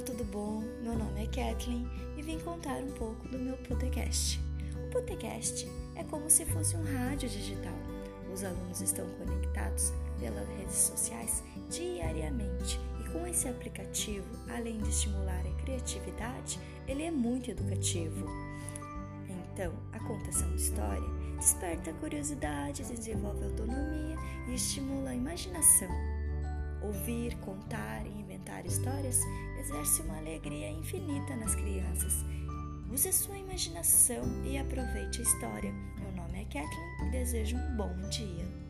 tudo bom? Meu nome é Kathleen e vim contar um pouco do meu podcast. O podcast é como se fosse um rádio digital. Os alunos estão conectados pelas redes sociais diariamente e com esse aplicativo, além de estimular a criatividade, ele é muito educativo. Então, a contação de história desperta a curiosidade, desenvolve autonomia e estimula a imaginação. Ouvir, contar e inventar histórias exerce uma alegria infinita nas crianças. Use sua imaginação e aproveite a história. Meu nome é Kathleen e desejo um bom dia.